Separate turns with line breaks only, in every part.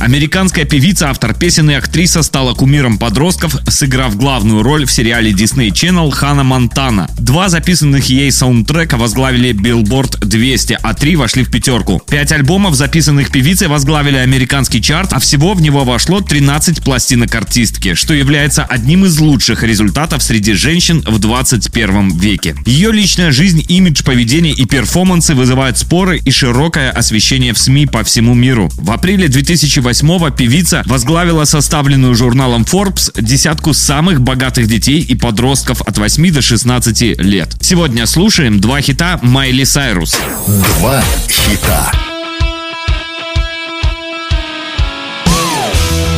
Американская певица, автор песен и актриса стала кумиром подростков, сыграв главную роль в сериале Disney Channel Хана Монтана. Два записанных ей саундтрека возглавили Billboard 200, а три вошли в пятерку. Пять альбомов, записанных певицей, возглавили американский чарт, а всего в него вошло 13 пластинок артистки, что является одним из лучших результатов среди женщин в 21 веке. Ее личная жизнь, имидж, поведение и перформансы вызывают споры и широкое освещение в СМИ по всему миру. В апреле 2008 2008 певица возглавила составленную журналом Forbes десятку самых богатых детей и подростков от 8 до 16 лет. Сегодня слушаем два хита Майли Сайрус.
Два хита.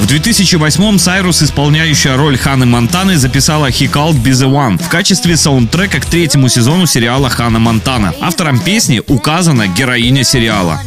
В 2008-м Сайрус, исполняющая роль Ханы Монтаны, записала «He Called Be The One» в качестве саундтрека к третьему сезону сериала «Хана Монтана». Автором песни указана героиня сериала.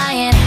Flying.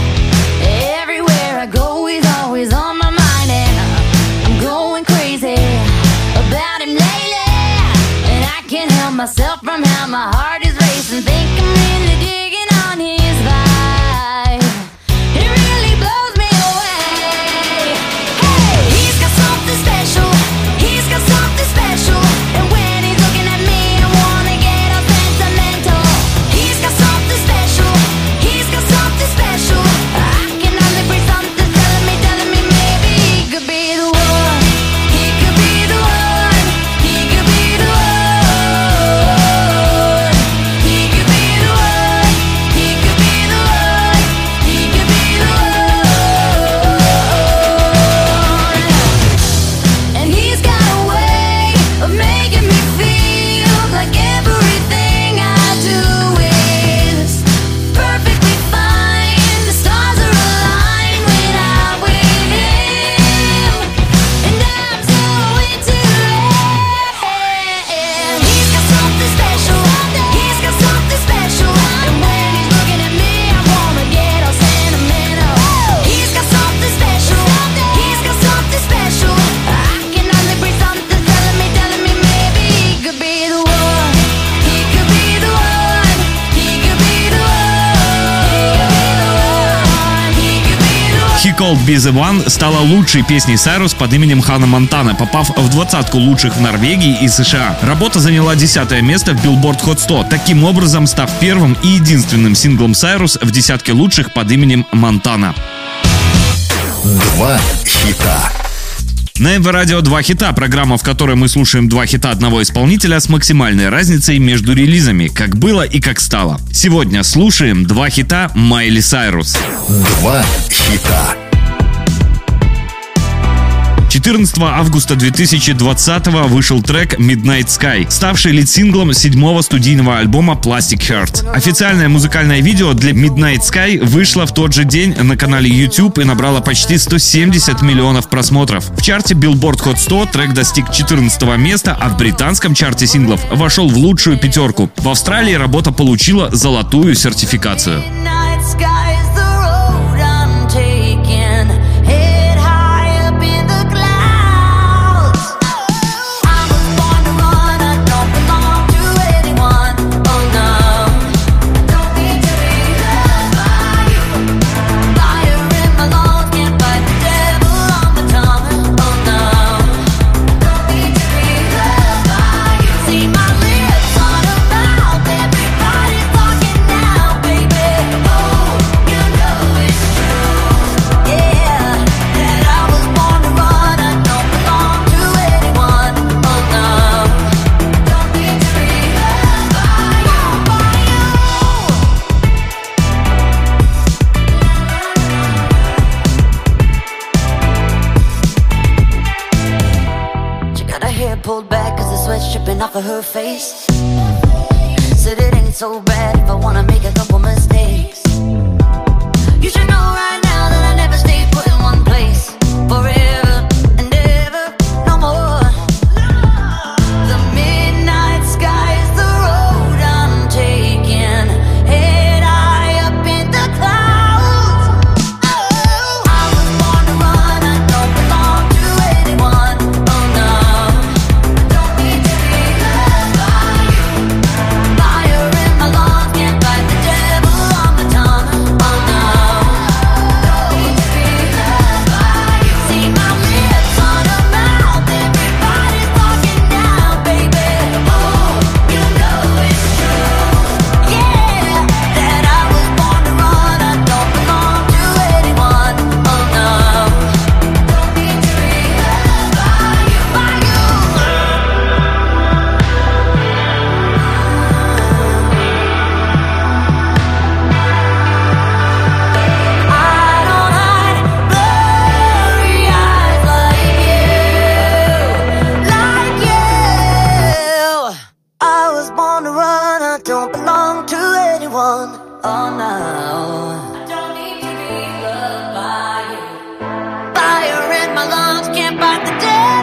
Called Be The One стала лучшей песней Сайрус под именем Хана Монтана, попав в двадцатку лучших в Норвегии и США. Работа заняла десятое место в Billboard Hot 100, таким образом став первым и единственным синглом Сайрус в десятке лучших под именем Монтана.
Два хита.
На МВ Радио два хита, программа, в которой мы слушаем два хита одного исполнителя с максимальной разницей между релизами, как было и как стало. Сегодня слушаем два хита Майли Сайрус.
Два хита.
14 августа 2020 вышел трек Midnight Sky, ставший лид-синглом седьмого студийного альбома Plastic Heart. Официальное музыкальное видео для Midnight Sky вышло в тот же день на канале YouTube и набрало почти 170 миллионов просмотров. В чарте Billboard Hot 100 трек достиг 14 места, а в британском чарте синглов вошел в лучшую пятерку. В Австралии работа получила золотую сертификацию. living off of her face. Said it ain't so bad if I wanna make a couple mistakes. You should know right now. on the run, I don't belong to anyone. Oh no. I don't need to be loved by you. Fire in my lungs, can't fight the dead.